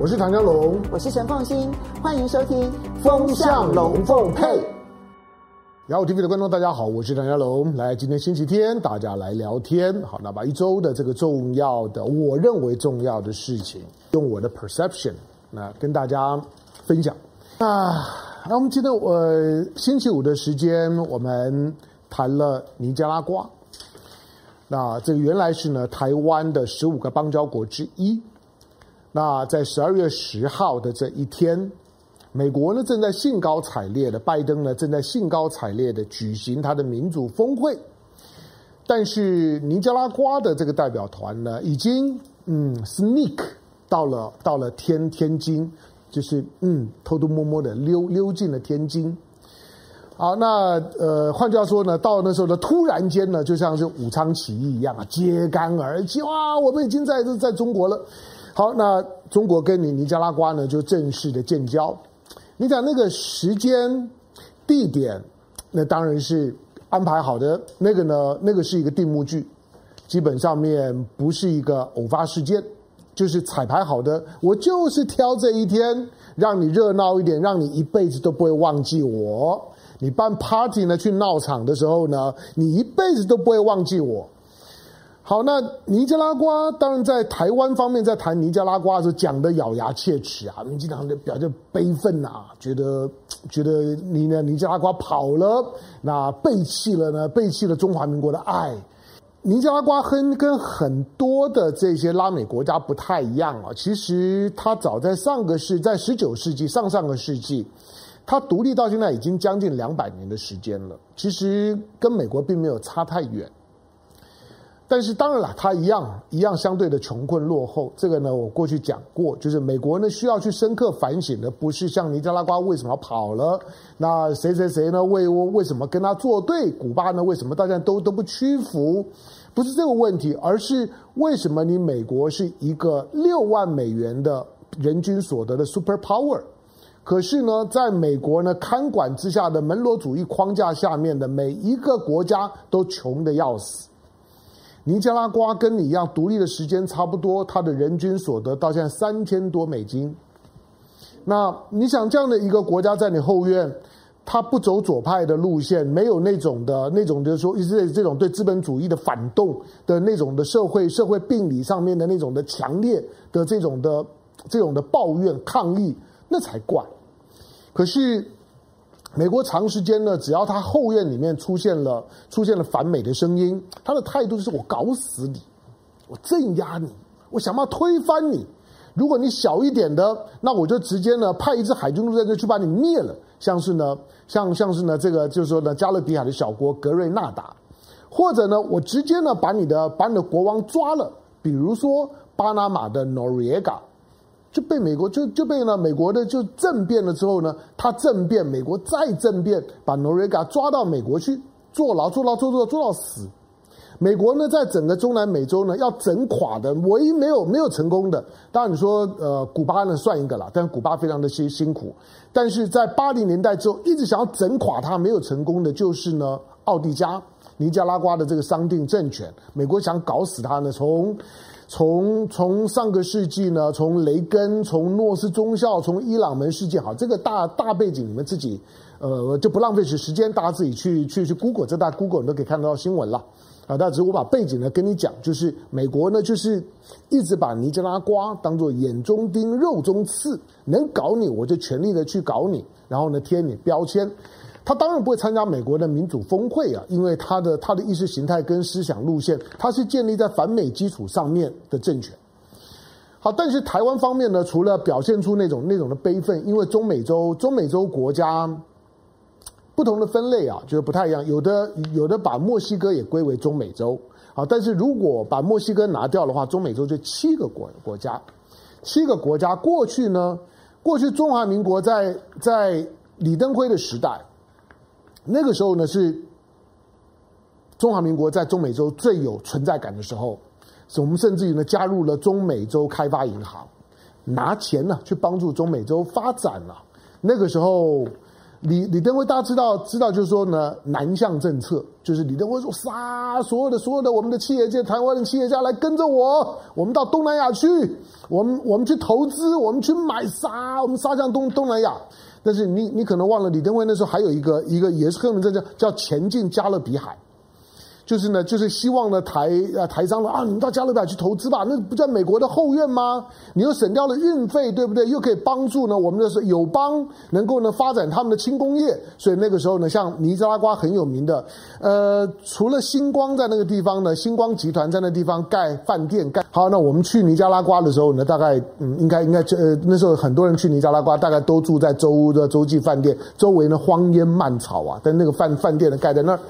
我是唐家龙，我是陈凤新，欢迎收听《风向龙凤配》。雅虎 TV 的观众，大家好，我是唐家龙。来，今天星期天，大家来聊天。好，那把一周的这个重要的，我认为重要的事情，用我的 perception，那跟大家分享。啊，那我们今天我星期五的时间，我们谈了尼加拉瓜。那这个原来是呢，台湾的十五个邦交国之一。那在十二月十号的这一天，美国呢正在兴高采烈的，拜登呢正在兴高采烈的举行他的民主峰会，但是尼加拉瓜的这个代表团呢，已经嗯 sneak 到了到了天天津，就是嗯偷偷摸摸的溜溜进了天津。好，那呃换句话说呢，到那时候呢，突然间呢，就像是武昌起义一样啊，揭竿而起，哇，我们已经在在中国了。好，那中国跟你尼加拉瓜呢就正式的建交。你讲那个时间、地点，那当然是安排好的。那个呢，那个是一个定目剧，基本上面不是一个偶发事件，就是彩排好的。我就是挑这一天，让你热闹一点，让你一辈子都不会忘记我。你办 party 呢，去闹场的时候呢，你一辈子都不会忘记我。好，那尼加拉瓜当然在台湾方面在谈尼加拉瓜的时候讲得咬牙切齿啊，民进党的表示悲愤呐、啊，觉得觉得尼呢尼加拉瓜跑了，那背弃了呢背弃了中华民国的爱。尼加拉瓜跟跟很多的这些拉美国家不太一样啊，其实它早在上个世在十九世纪上上个世纪，它独立到现在已经将近两百年的时间了，其实跟美国并没有差太远。但是当然了，它一样一样相对的穷困落后。这个呢，我过去讲过，就是美国呢需要去深刻反省的，不是像尼加拉瓜为什么跑了，那谁谁谁呢为为什么跟他作对？古巴呢为什么大家都都不屈服？不是这个问题，而是为什么你美国是一个六万美元的人均所得的 super power，可是呢，在美国呢看管之下的门罗主义框架下面的每一个国家都穷的要死。尼加拉瓜跟你一样独立的时间差不多，它的人均所得到现在三千多美金。那你想这样的一个国家在你后院，它不走左派的路线，没有那种的那种就是说，一直这种对资本主义的反动的那种的社会社会病理上面的那种的强烈的这种的这种的抱怨抗议，那才怪。可是。美国长时间呢，只要他后院里面出现了出现了反美的声音，他的态度就是我搞死你，我镇压你，我想办法推翻你。如果你小一点的，那我就直接呢派一支海军陆战队去把你灭了。像是呢，像像是呢这个就是说呢加勒比海的小国格瑞纳达，或者呢我直接呢把你的把你的国王抓了，比如说巴拿马的 Norega。就被美国就就被呢美国的就政变了之后呢，他政变，美国再政变，把诺瑞加抓到美国去坐牢，坐牢，坐坐坐到死。美国呢，在整个中南美洲呢，要整垮的唯一没有没有成功的，当然你说呃，古巴呢算一个了，但是古巴非常的辛辛苦。但是在八零年代之后，一直想要整垮他没有成功的，就是呢奥蒂加尼加拉瓜的这个商定政权，美国想搞死他呢，从。从从上个世纪呢，从雷根，从诺斯中校，从伊朗门事件，好，这个大大背景你们自己，呃，就不浪费时时间，大家自己去去去 Google，这大 Google 你都可以看得到新闻了啊。但只是我把背景呢跟你讲，就是美国呢就是一直把尼加拉瓜当做眼中钉、肉中刺，能搞你我就全力的去搞你，然后呢贴你标签。他当然不会参加美国的民主峰会啊，因为他的他的意识形态跟思想路线，他是建立在反美基础上面的政权。好，但是台湾方面呢，除了表现出那种那种的悲愤，因为中美洲中美洲国家不同的分类啊，就是不太一样，有的有的把墨西哥也归为中美洲。好，但是如果把墨西哥拿掉的话，中美洲就七个国国家，七个国家。过去呢，过去中华民国在在李登辉的时代。那个时候呢，是中华民国在中美洲最有存在感的时候，是我们甚至于呢加入了中美洲开发银行，拿钱呢去帮助中美洲发展了。那个时候，李李登辉大家知道知道，就是说呢，南向政策就是李登辉说杀所有的所有的我们的企业界，台湾的企业家来跟着我，我们到东南亚去，我们我们去投资，我们去买杀，我们杀向东东南亚。但是你你可能忘了，李登辉那时候还有一个一个也是贺文正叫叫前进加勒比海。就是呢，就是希望呢台啊台商了啊，你们到加勒比去投资吧，那不在美国的后院吗？你又省掉了运费，对不对？又可以帮助呢我们的友邦能够呢发展他们的轻工业。所以那个时候呢，像尼加拉瓜很有名的，呃，除了星光在那个地方呢，星光集团在那地方盖饭店盖。好，那我们去尼加拉瓜的时候呢，大概嗯，应该应该就呃那时候很多人去尼加拉瓜，大概都住在洲的洲际饭店，周围呢荒烟蔓草啊，但那个饭饭店呢盖在那儿。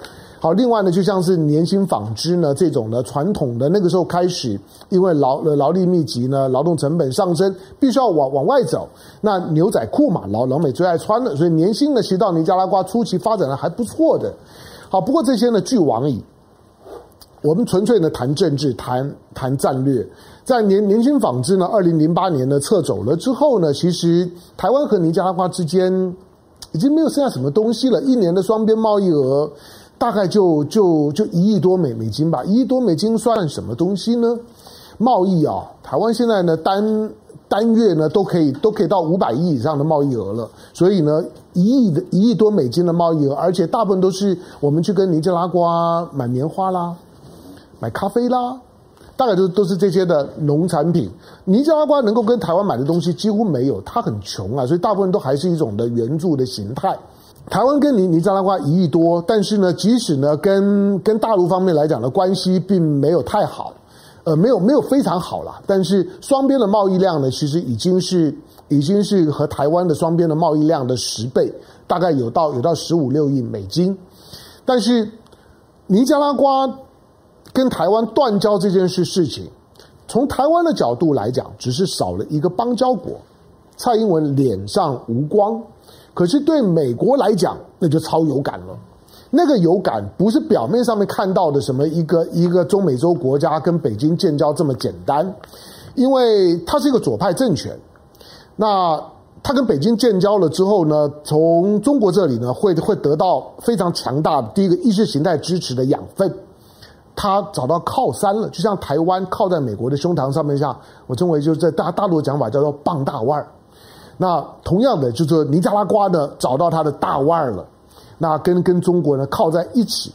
好，另外呢，就像是年轻纺织呢这种的传统的那个时候开始，因为劳劳力密集呢，劳动成本上升，必须要往往外走。那牛仔裤嘛，老老美最爱穿的，所以年轻的其实到尼加拉瓜初期发展的还不错的。好，不过这些呢，俱往矣。我们纯粹呢谈政治，谈谈战略。在年年轻纺织呢，二零零八年呢撤走了之后呢，其实台湾和尼加拉瓜之间已经没有剩下什么东西了。一年的双边贸易额。大概就就就一亿多美美金吧，一亿多美金算什么东西呢？贸易啊，台湾现在呢单单月呢都可以都可以到五百亿以上的贸易额了，所以呢一亿的一亿多美金的贸易额，而且大部分都是我们去跟尼加拉瓜买棉花啦，买咖啡啦，大概都都是这些的农产品。尼加拉瓜能够跟台湾买的东西几乎没有，它很穷啊，所以大部分都还是一种的援助的形态。台湾跟尼尼加拉瓜一亿多，但是呢，即使呢跟跟大陆方面来讲的关系并没有太好，呃，没有没有非常好啦。但是双边的贸易量呢，其实已经是已经是和台湾的双边的贸易量的十倍，大概有到有到十五六亿美金。但是尼加拉瓜跟台湾断交这件事事情，从台湾的角度来讲，只是少了一个邦交国，蔡英文脸上无光。可是对美国来讲，那就超有感了。那个有感不是表面上面看到的什么一个一个中美洲国家跟北京建交这么简单，因为它是一个左派政权。那它跟北京建交了之后呢，从中国这里呢会会得到非常强大的第一个意识形态支持的养分。它找到靠山了，就像台湾靠在美国的胸膛上面，像我认为就是在大大陆的讲法叫做傍大腕儿。那同样的，就是尼加拉瓜呢，找到它的大腕儿了。那跟跟中国呢靠在一起，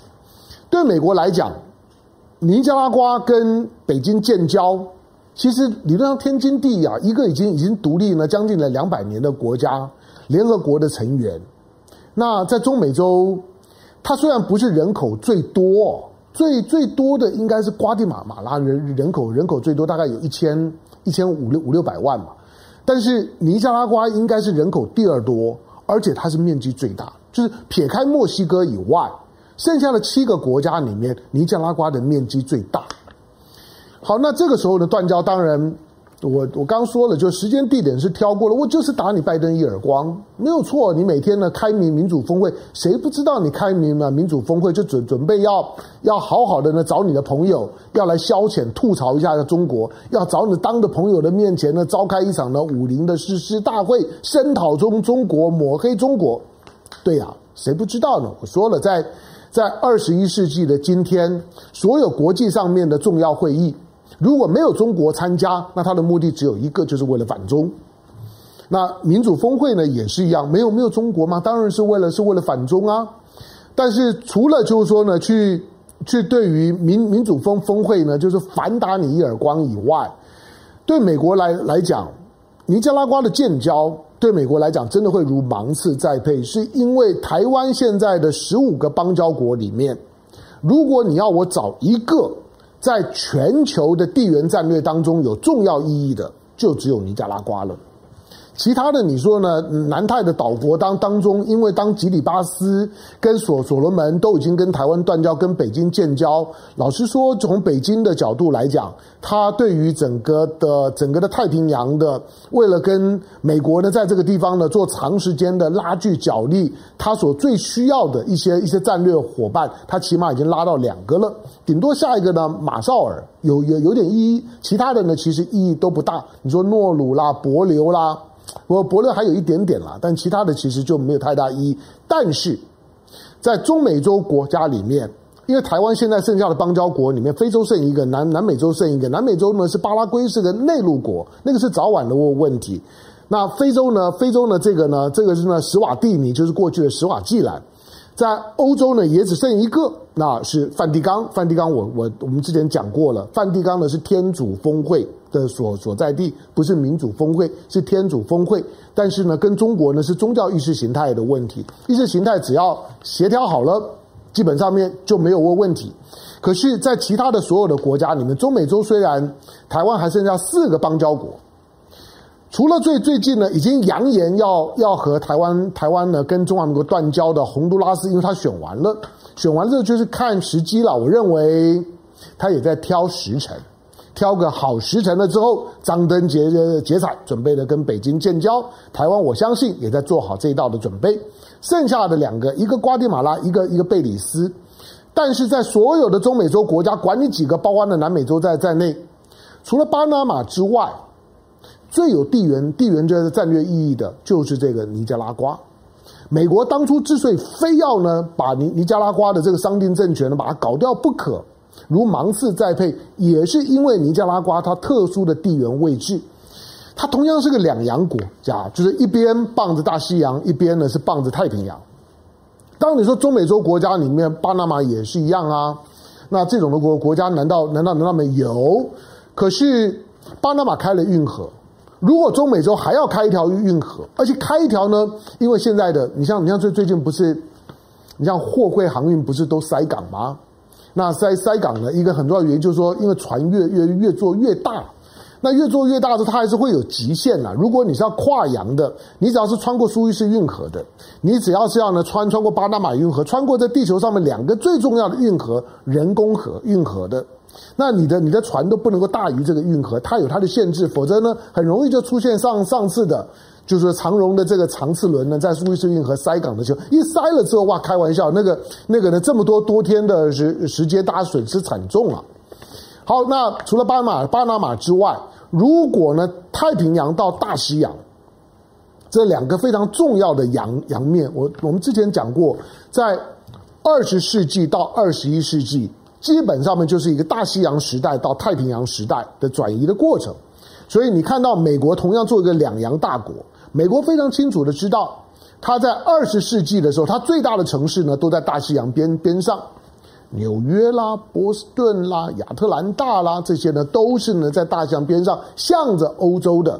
对美国来讲，尼加拉瓜跟北京建交，其实理论上天经地义啊，一个已经已经独立了将近了两百年的国家，联合国的成员。那在中美洲，它虽然不是人口最多，最最多的应该是瓜地马马拉人人口人口最多，大概有一千一千五六五六百万嘛。但是尼加拉瓜应该是人口第二多，而且它是面积最大，就是撇开墨西哥以外，剩下的七个国家里面，尼加拉瓜的面积最大。好，那这个时候的断交，当然。我我刚说了，就时间地点是挑过了，我就是打你拜登一耳光，没有错。你每天呢开民民主峰会，谁不知道你开民嘛民主峰会就准准备要要好好的呢找你的朋友要来消遣吐槽一下中国，要找你当着朋友的面前呢召开一场呢武林的誓师大会，声讨中中国抹黑中国。对呀、谁不知道呢？我说了，在在二十一世纪的今天，所有国际上面的重要会议。如果没有中国参加，那他的目的只有一个，就是为了反中。那民主峰会呢，也是一样，没有没有中国吗？当然是为了是为了反中啊。但是除了就是说呢，去去对于民民主峰峰会呢，就是反打你一耳光以外，对美国来来讲，尼加拉瓜的建交对美国来讲真的会如芒刺在背，是因为台湾现在的十五个邦交国里面，如果你要我找一个。在全球的地缘战略当中有重要意义的，就只有尼加拉瓜了。其他的你说呢？南太的岛国当当中，因为当吉里巴斯跟所所罗门都已经跟台湾断交，跟北京建交。老实说，从北京的角度来讲，他对于整个的整个的太平洋的，为了跟美国呢在这个地方呢做长时间的拉锯角力，他所最需要的一些一些战略伙伴，他起码已经拉到两个了。顶多下一个呢，马绍尔有有有点意义，其他的呢其实意义都不大。你说诺鲁啦、帛琉啦。我伯乐还有一点点啦，但其他的其实就没有太大意义。但是在中美洲国家里面，因为台湾现在剩下的邦交国里面，非洲剩一个，南南美洲剩一个。南美洲呢是巴拉圭是个内陆国，那个是早晚的问问题。那非洲呢？非洲呢？这个呢？这个是呢史瓦蒂尼，就是过去的史瓦济兰。在欧洲呢，也只剩一个，那是梵蒂冈。梵蒂冈我，我我们之前讲过了，梵蒂冈呢是天主峰会的所所在地，不是民主峰会，是天主峰会。但是呢，跟中国呢是宗教意识形态的问题，意识形态只要协调好了，基本上面就没有问问题。可是，在其他的所有的国家里面，中美洲虽然台湾还剩下四个邦交国。除了最最近呢，已经扬言要要和台湾台湾呢跟中华民国断交的洪都拉斯，因为他选完了，选完了就是看时机了。我认为他也在挑时辰，挑个好时辰了之后，张灯结结彩，准备的跟北京建交。台湾我相信也在做好这一道的准备。剩下的两个，一个瓜地马拉，一个一个贝里斯。但是在所有的中美洲国家，管你几个，包括了南美洲在在内，除了巴拿马之外。最有地缘地缘这个战略意义的，就是这个尼加拉瓜。美国当初之所以非要呢把尼尼加拉瓜的这个桑丁政权呢把它搞掉不可，如芒刺在背，也是因为尼加拉瓜它特殊的地缘位置，它同样是个两洋国家，就是一边傍着大西洋，一边呢是傍着太平洋。当你说中美洲国家里面，巴拿马也是一样啊，那这种的国国家难道难道难道没有？可是巴拿马开了运河。如果中美洲还要开一条运河，而且开一条呢？因为现在的你像你像最最近不是，你像货柜航运不是都塞港吗？那塞塞港呢？一个很重要的原因就是说，因为船越越越做越大，那越做越大的时候，它还是会有极限呐。如果你是要跨洋的，你只要是穿过苏伊士运河的，你只要是要呢穿穿过巴拿马运河，穿过在地球上面两个最重要的运河人工河运河的。那你的你的船都不能够大于这个运河，它有它的限制，否则呢，很容易就出现上上次的，就是长荣的这个长次轮呢，在苏伊士运河塞港的时候，一塞了之后，哇，开玩笑，那个那个呢，这么多多天的时时间，大家损失惨重啊。好，那除了巴拿马巴拿马之外，如果呢，太平洋到大西洋这两个非常重要的洋洋面，我我们之前讲过，在二十世纪到二十一世纪。基本上面就是一个大西洋时代到太平洋时代的转移的过程，所以你看到美国同样做一个两洋大国，美国非常清楚的知道，它在二十世纪的时候，它最大的城市呢都在大西洋边边上，纽约啦、波士顿啦、亚特兰大啦，这些呢都是呢在大西洋边上，向着欧洲的。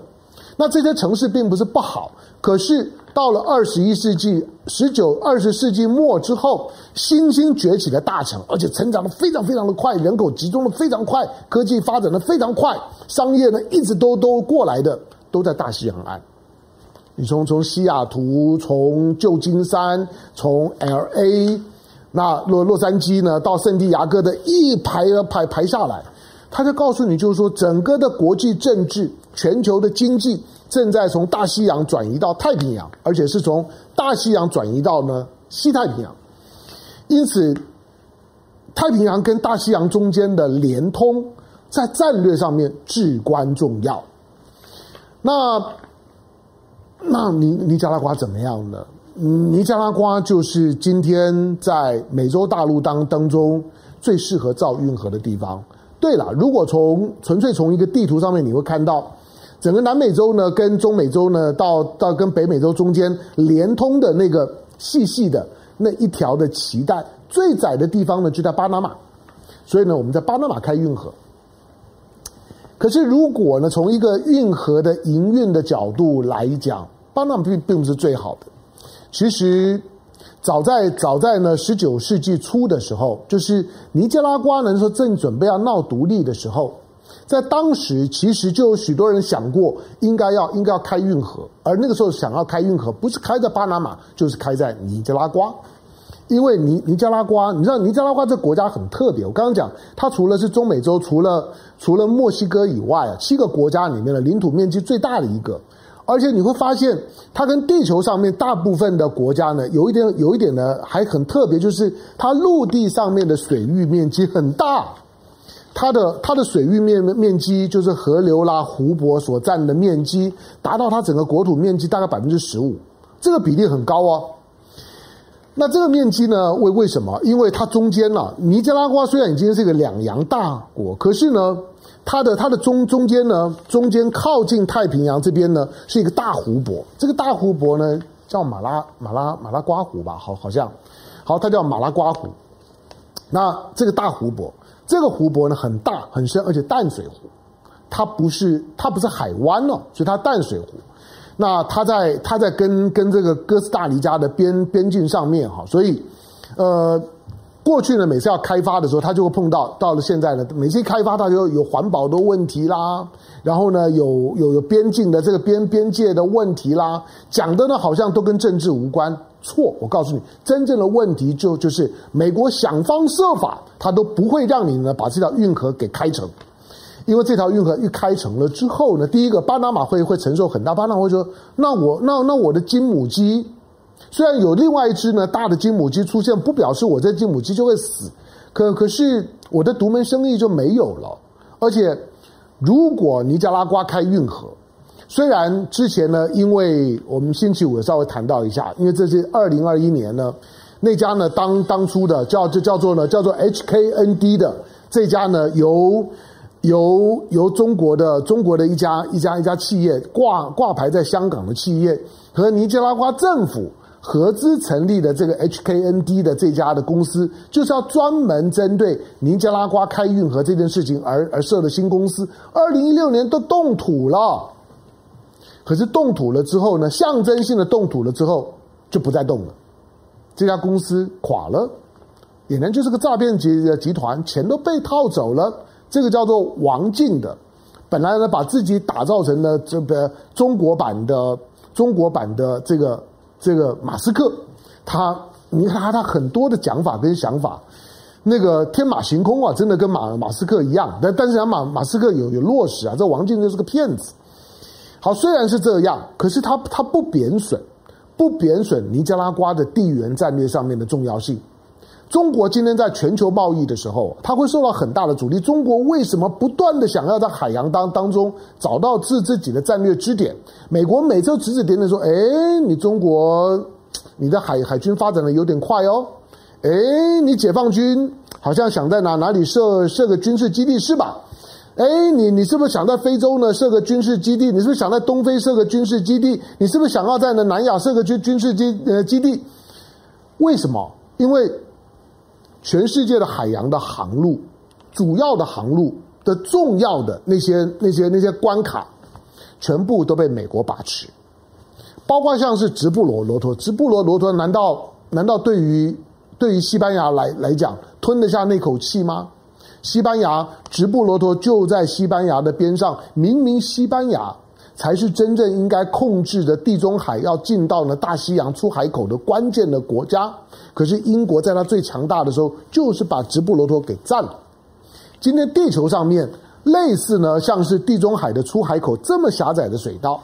那这些城市并不是不好，可是到了二十一世纪、十九、二十世纪末之后，新兴崛起的大城，而且成长的非常非常的快，人口集中的非常快，科技发展的非常快，商业呢一直都都过来的，都在大西洋岸。你从从西雅图、从旧金山、从 LA，那洛洛杉矶呢，到圣地亚哥的一排排排下来。他就告诉你，就是说，整个的国际政治、全球的经济正在从大西洋转移到太平洋，而且是从大西洋转移到呢西太平洋。因此，太平洋跟大西洋中间的连通，在战略上面至关重要。那，那尼尼加拉瓜怎么样呢？尼加拉瓜就是今天在美洲大陆当当中最适合造运河的地方。对了，如果从纯粹从一个地图上面，你会看到整个南美洲呢，跟中美洲呢，到到跟北美洲中间连通的那个细细的那一条的脐带，最窄的地方呢就在巴拿马，所以呢，我们在巴拿马开运河。可是如果呢，从一个运河的营运的角度来讲，巴拿马并并不是最好的，其实。早在早在呢十九世纪初的时候，就是尼加拉瓜呢说正准备要闹独立的时候，在当时其实就有许多人想过应该要应该要开运河，而那个时候想要开运河不是开在巴拿马，就是开在尼加拉瓜，因为尼尼加拉瓜，你知道尼加拉瓜这国家很特别，我刚刚讲它除了是中美洲除了除了墨西哥以外啊，七个国家里面的领土面积最大的一个。而且你会发现，它跟地球上面大部分的国家呢，有一点有一点呢，还很特别，就是它陆地上面的水域面积很大。它的它的水域面面积就是河流啦、湖泊所占的面积，达到它整个国土面积大概百分之十五，这个比例很高哦。那这个面积呢？为为什么？因为它中间呢、啊，尼加拉瓜虽然已经是一个两洋大国，可是呢，它的它的中中间呢，中间靠近太平洋这边呢，是一个大湖泊。这个大湖泊呢，叫马拉马拉马拉瓜湖吧？好，好像，好，它叫马拉瓜湖。那这个大湖泊，这个湖泊呢很大很深，而且淡水湖，它不是它不是海湾哦，所以它淡水湖。那它在它在跟跟这个哥斯达黎加的边边境上面哈，所以呃过去呢，每次要开发的时候，他就会碰到，到了现在呢，每次一开发，他就有环保的问题啦，然后呢有有有边境的这个边边界的问题啦，讲的呢好像都跟政治无关，错，我告诉你，真正的问题就就是美国想方设法，他都不会让你呢把这条运河给开成。因为这条运河一开成了之后呢，第一个巴拿马会会承受很大，巴拿马会说：“那我那那我的金母鸡，虽然有另外一只呢大的金母鸡出现，不表示我这金母鸡就会死，可可是我的独门生意就没有了。而且，如果尼加拉瓜开运河，虽然之前呢，因为我们星期五稍微谈到一下，因为这是二零二一年呢，那家呢当当初的叫就叫做呢叫做 HKND 的这家呢由。由由中国的中国的一家一家一家企业挂挂牌在香港的企业和尼加拉瓜政府合资成立的这个 HKND 的这家的公司，就是要专门针对尼加拉瓜开运河这件事情而而设的新公司。二零一六年都动土了，可是动土了之后呢，象征性的动土了之后就不再动了，这家公司垮了，俨然就是个诈骗集集团，钱都被套走了。这个叫做王进的，本来呢把自己打造成了这个中国版的中国版的这个这个马斯克，他你看他他很多的讲法跟想法，那个天马行空啊，真的跟马马斯克一样。但但是讲马马斯克有有落实啊，这王健就是个骗子。好，虽然是这样，可是他他不贬损，不贬损尼加拉瓜的地缘战略上面的重要性。中国今天在全球贸易的时候，它会受到很大的阻力。中国为什么不断的想要在海洋当当中找到自自己的战略支点？美国每周指指点点说：“哎，你中国，你的海海军发展的有点快哦。哎，你解放军好像想在哪哪里设设个军事基地是吧？哎，你你是不是想在非洲呢设个军事基地？你是不是想在东非设个军事基地？你是不是想要在呢南亚设个军军事基呃基地？为什么？因为。全世界的海洋的航路，主要的航路的重要的那些那些那些关卡，全部都被美国把持，包括像是直布罗罗陀，直布罗罗陀难道难道对于对于西班牙来来讲吞得下那口气吗？西班牙直布罗陀就在西班牙的边上，明明西班牙。才是真正应该控制着地中海要进到呢大西洋出海口的关键的国家。可是英国在它最强大的时候，就是把直布罗陀给占了。今天地球上面类似呢，像是地中海的出海口这么狭窄的水道，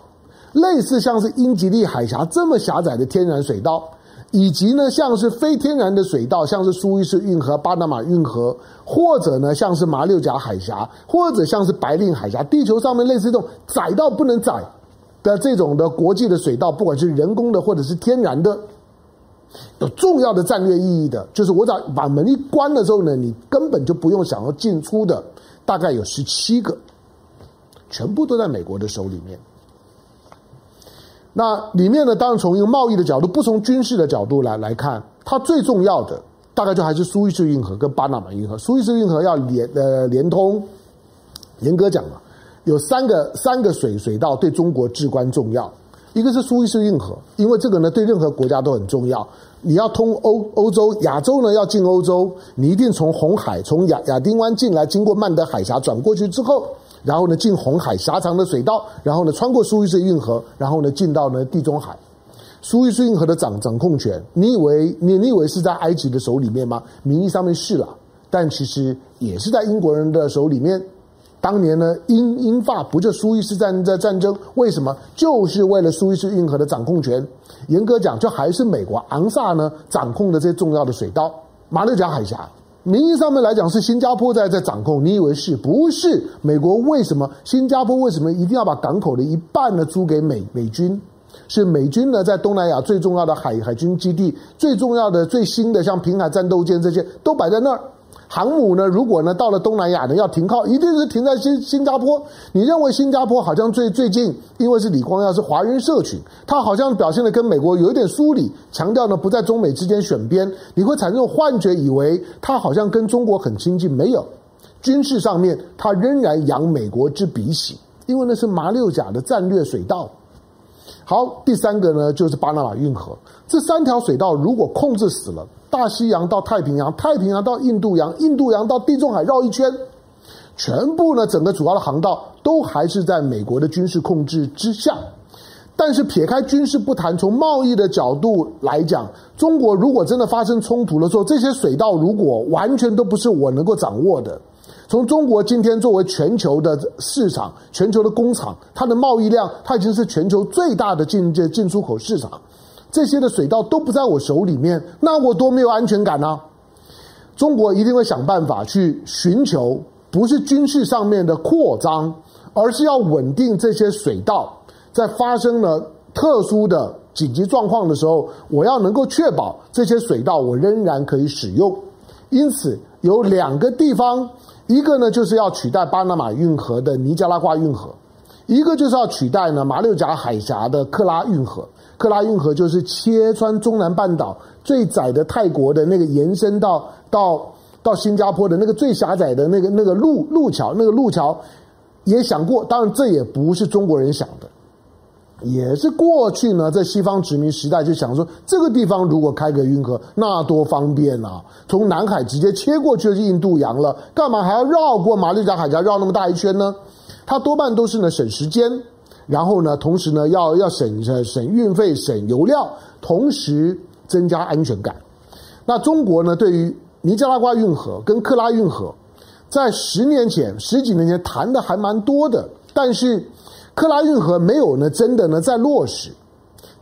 类似像是英吉利海峡这么狭窄的天然水道。以及呢，像是非天然的水道，像是苏伊士运河、巴拿马运河，或者呢，像是马六甲海峡，或者像是白令海峡，地球上面类似这种窄到不能窄的这种的国际的水道，不管是人工的或者是天然的，有重要的战略意义的，就是我只要把门一关了之后呢，你根本就不用想要进出的，大概有十七个，全部都在美国的手里面。那里面呢，当然从一个贸易的角度，不从军事的角度来来看，它最重要的大概就还是苏伊士运河跟巴拿马运河。苏伊士运河要连呃连通，严格讲啊，有三个三个水水道对中国至关重要。一个是苏伊士运河，因为这个呢对任何国家都很重要。你要通欧欧洲、亚洲呢要进欧洲，你一定从红海从亚亚丁湾进来，经过曼德海峡转过去之后。然后呢，进红海狭长的水道，然后呢，穿过苏伊士运河，然后呢，进到呢地中海。苏伊士运河的掌掌控权，你以为你你以为是在埃及的手里面吗？名义上面是了，但其实也是在英国人的手里面。当年呢，英英法不就苏伊士战在战争？为什么？就是为了苏伊士运河的掌控权。严格讲，就还是美国昂萨呢掌控的这些重要的水道，马六甲海峡。名义上面来讲是新加坡在在掌控，你以为是不是？美国为什么？新加坡为什么一定要把港口的一半呢租给美美军？是美军呢在东南亚最重要的海海军基地，最重要的最新的像平海战斗舰这些都摆在那儿。航母呢？如果呢到了东南亚呢要停靠，一定是停在新新加坡。你认为新加坡好像最最近，因为是李光耀是华人社群，他好像表现的跟美国有一点疏离，强调呢不在中美之间选边，你会产生幻觉，以为他好像跟中国很亲近。没有，军事上面他仍然仰美国之鼻息，因为那是马六甲的战略水道。好，第三个呢就是巴拿马运河，这三条水道如果控制死了。大西洋到太平洋，太平洋到印度洋，印度洋到地中海绕一圈，全部呢，整个主要的航道都还是在美国的军事控制之下。但是撇开军事不谈，从贸易的角度来讲，中国如果真的发生冲突的时候，这些水道如果完全都不是我能够掌握的，从中国今天作为全球的市场、全球的工厂，它的贸易量，它已经是全球最大的进进出口市场。这些的水稻都不在我手里面，那我多没有安全感呢、中国一定会想办法去寻求，不是军事上面的扩张，而是要稳定这些水稻，在发生了特殊的紧急状况的时候，我要能够确保这些水稻我仍然可以使用。因此，有两个地方，一个呢就是要取代巴拿马运河的尼加拉瓜运河，一个就是要取代呢马六甲海峡的克拉运河。克拉运河就是切穿中南半岛最窄的泰国的那个延伸到到到新加坡的那个最狭窄的那个那个路路桥，那个路桥也想过，当然这也不是中国人想的，也是过去呢在西方殖民时代就想说，这个地方如果开个运河，那多方便啊！从南海直接切过去就是印度洋了，干嘛还要绕过马六甲海峡绕那么大一圈呢？它多半都是呢省时间。然后呢，同时呢，要要省省省运费、省油料，同时增加安全感。那中国呢，对于尼加拉瓜运河跟克拉运河，在十年前、十几年前谈的还蛮多的，但是克拉运河没有呢，真的呢在落实。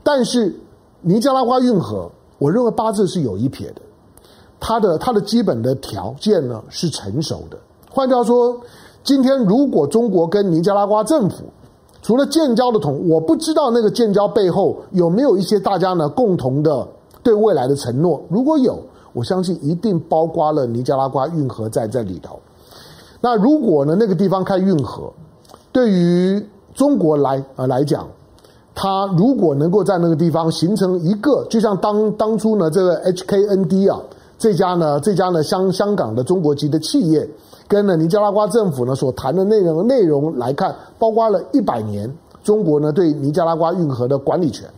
但是尼加拉瓜运河，我认为八字是有一撇的，它的它的基本的条件呢是成熟的。换句话说，今天如果中国跟尼加拉瓜政府，除了建交的同，我不知道那个建交背后有没有一些大家呢共同的对未来的承诺。如果有，我相信一定包括了尼加拉瓜运河在这里头。那如果呢那个地方开运河，对于中国来呃来讲，它如果能够在那个地方形成一个，就像当当初呢这个 HKND 啊这家呢这家呢香香港的中国籍的企业。跟呢尼加拉瓜政府呢所谈的内容内容来看，包括了一百年中国呢对尼加拉瓜运河的管理权。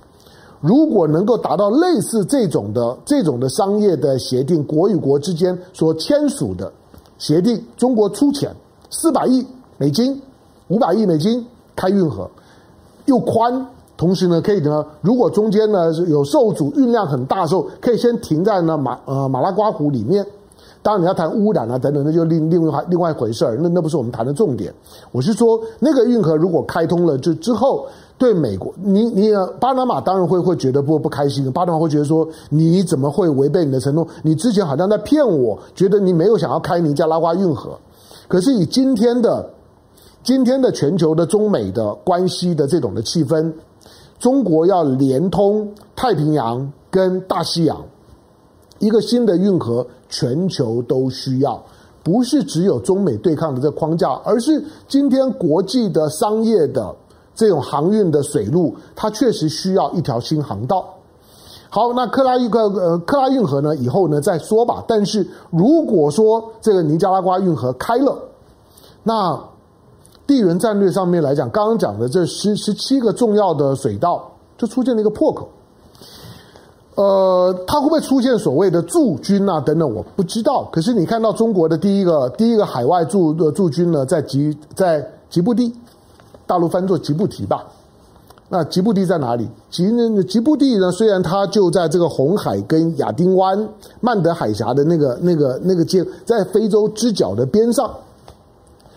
如果能够达到类似这种的这种的商业的协定，国与国之间所签署的协定，中国出钱四百亿美金、五百亿美金开运河，又宽，同时呢可以呢，如果中间呢有受阻运量很大的时候，可以先停在呢马呃马拉瓜湖里面。当然，你要谈污染啊等等，那就另另外另外一回事儿。那那不是我们谈的重点。我是说，那个运河如果开通了，就之后对美国，你你巴拿马当然会会觉得不不开心。巴拿马会觉得说，你怎么会违背你的承诺？你之前好像在骗我，觉得你没有想要开尼加拉瓜运河。可是以今天的今天的全球的中美的关系的这种的气氛，中国要连通太平洋跟大西洋。一个新的运河，全球都需要，不是只有中美对抗的这框架，而是今天国际的商业的这种航运的水路，它确实需要一条新航道。好，那克拉一个呃克拉运河呢，以后呢再说吧。但是如果说这个尼加拉瓜运河开了，那地缘战略上面来讲，刚刚讲的这十十七个重要的水道就出现了一个破口。呃，它会不会出现所谓的驻军啊等等？我不知道。可是你看到中国的第一个第一个海外驻的驻军呢，在吉在吉布地，大陆翻作吉布提吧。那吉布地在哪里？吉吉布地呢？虽然它就在这个红海跟亚丁湾、曼德海峡的那个那个那个界，在非洲之角的边上，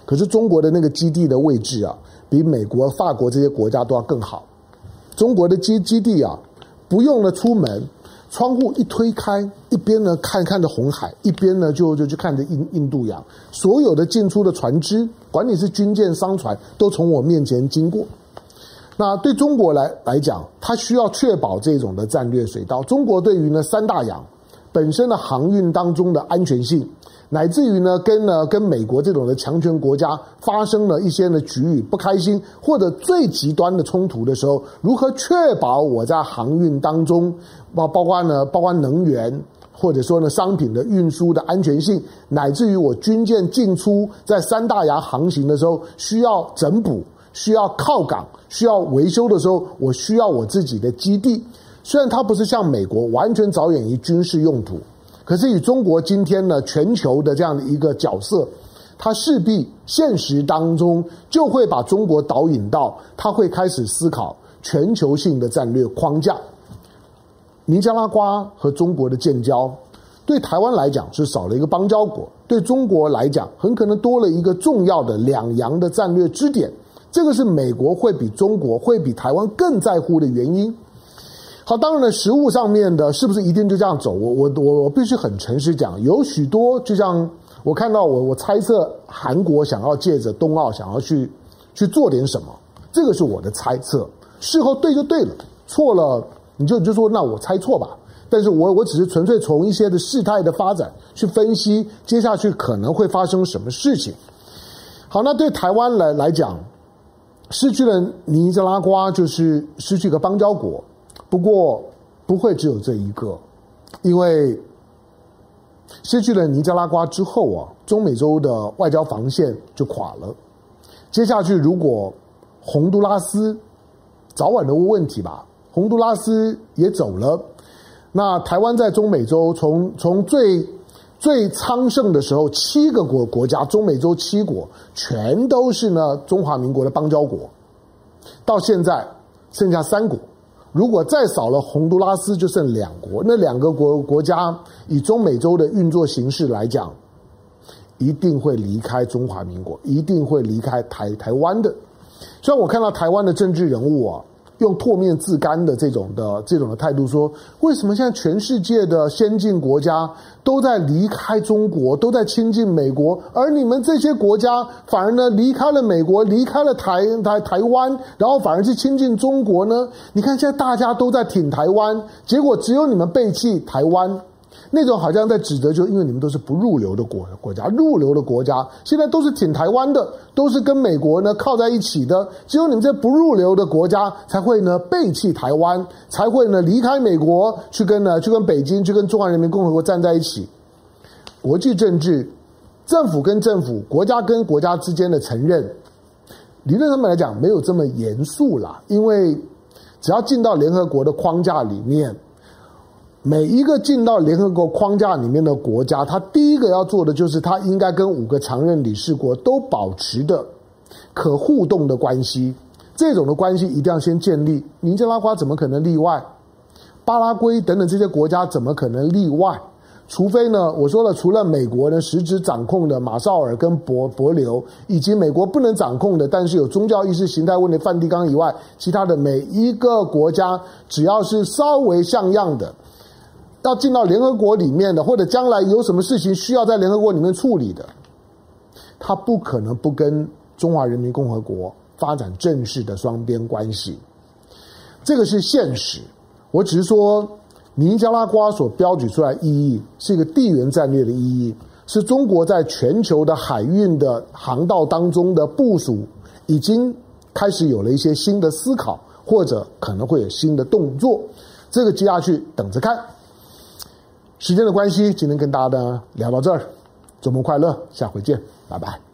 可是中国的那个基地的位置啊，比美国、法国这些国家都要更好。中国的基基地啊。不用了，出门窗户一推开，一边呢看看着红海，一边呢就就去看着印印度洋，所有的进出的船只，管你是军舰、商船，都从我面前经过。那对中国来来讲，它需要确保这种的战略水道。中国对于呢三大洋本身的航运当中的安全性。乃至于呢，跟呢跟美国这种的强权国家发生了一些的局域不开心，或者最极端的冲突的时候，如何确保我在航运当中，包包括呢，包括能源或者说呢商品的运输的安全性，乃至于我军舰进出在三大洋航行的时候，需要整补、需要靠港、需要维修的时候，我需要我自己的基地。虽然它不是像美国完全着眼于军事用途。可是以中国今天呢，全球的这样的一个角色，它势必现实当中就会把中国导引到，它会开始思考全球性的战略框架。尼加拉瓜和中国的建交，对台湾来讲是少了一个邦交国，对中国来讲很可能多了一个重要的两洋的战略支点。这个是美国会比中国会比台湾更在乎的原因。好，当然了，实物上面的是不是一定就这样走？我我我我必须很诚实讲，有许多就像我看到我我猜测韩国想要借着冬奥想要去去做点什么，这个是我的猜测。事后对就对了，错了你就你就说那我猜错吧。但是我我只是纯粹从一些的事态的发展去分析接下去可能会发生什么事情。好，那对台湾来来讲，失去了尼加拉瓜就是失去一个邦交国。不过不会只有这一个，因为失去了尼加拉瓜之后啊，中美洲的外交防线就垮了。接下去如果洪都拉斯早晚都会问题吧，洪都拉斯也走了，那台湾在中美洲从从最最昌盛的时候，七个国国家，中美洲七国全都是呢中华民国的邦交国，到现在剩下三国。如果再少了洪都拉斯，就剩两国。那两个国国家以中美洲的运作形式来讲，一定会离开中华民国，一定会离开台台湾的。虽然我看到台湾的政治人物啊。用唾面自干的这种的这种的态度说，为什么现在全世界的先进国家都在离开中国，都在亲近美国，而你们这些国家反而呢离开了美国，离开了台台台湾，然后反而是亲近中国呢？你看现在大家都在挺台湾，结果只有你们背弃台湾。那种好像在指责，就因为你们都是不入流的国国家，入流的国家现在都是挺台湾的，都是跟美国呢靠在一起的，只有你们这不入流的国家才会呢背弃台湾，才会呢离开美国去跟呢去跟北京去跟中华人民共和国站在一起。国际政治，政府跟政府，国家跟国家之间的承认，理论上面来讲没有这么严肃啦，因为只要进到联合国的框架里面。每一个进到联合国框架里面的国家，他第一个要做的就是，他应该跟五个常任理事国都保持的可互动的关系。这种的关系一定要先建立。尼加拉瓜怎么可能例外？巴拉圭等等这些国家怎么可能例外？除非呢，我说了，除了美国呢实质掌控的马绍尔跟帛帛琉，以及美国不能掌控的，但是有宗教意识形态问题梵蒂冈以外，其他的每一个国家，只要是稍微像样的。要进到联合国里面的，或者将来有什么事情需要在联合国里面处理的，他不可能不跟中华人民共和国发展正式的双边关系。这个是现实。我只是说，尼加拉瓜所标举出来意义是一个地缘战略的意义，是中国在全球的海运的航道当中的部署，已经开始有了一些新的思考，或者可能会有新的动作。这个接下去等着看。时间的关系，今天跟大家呢聊到这儿，周末快乐，下回见，拜拜。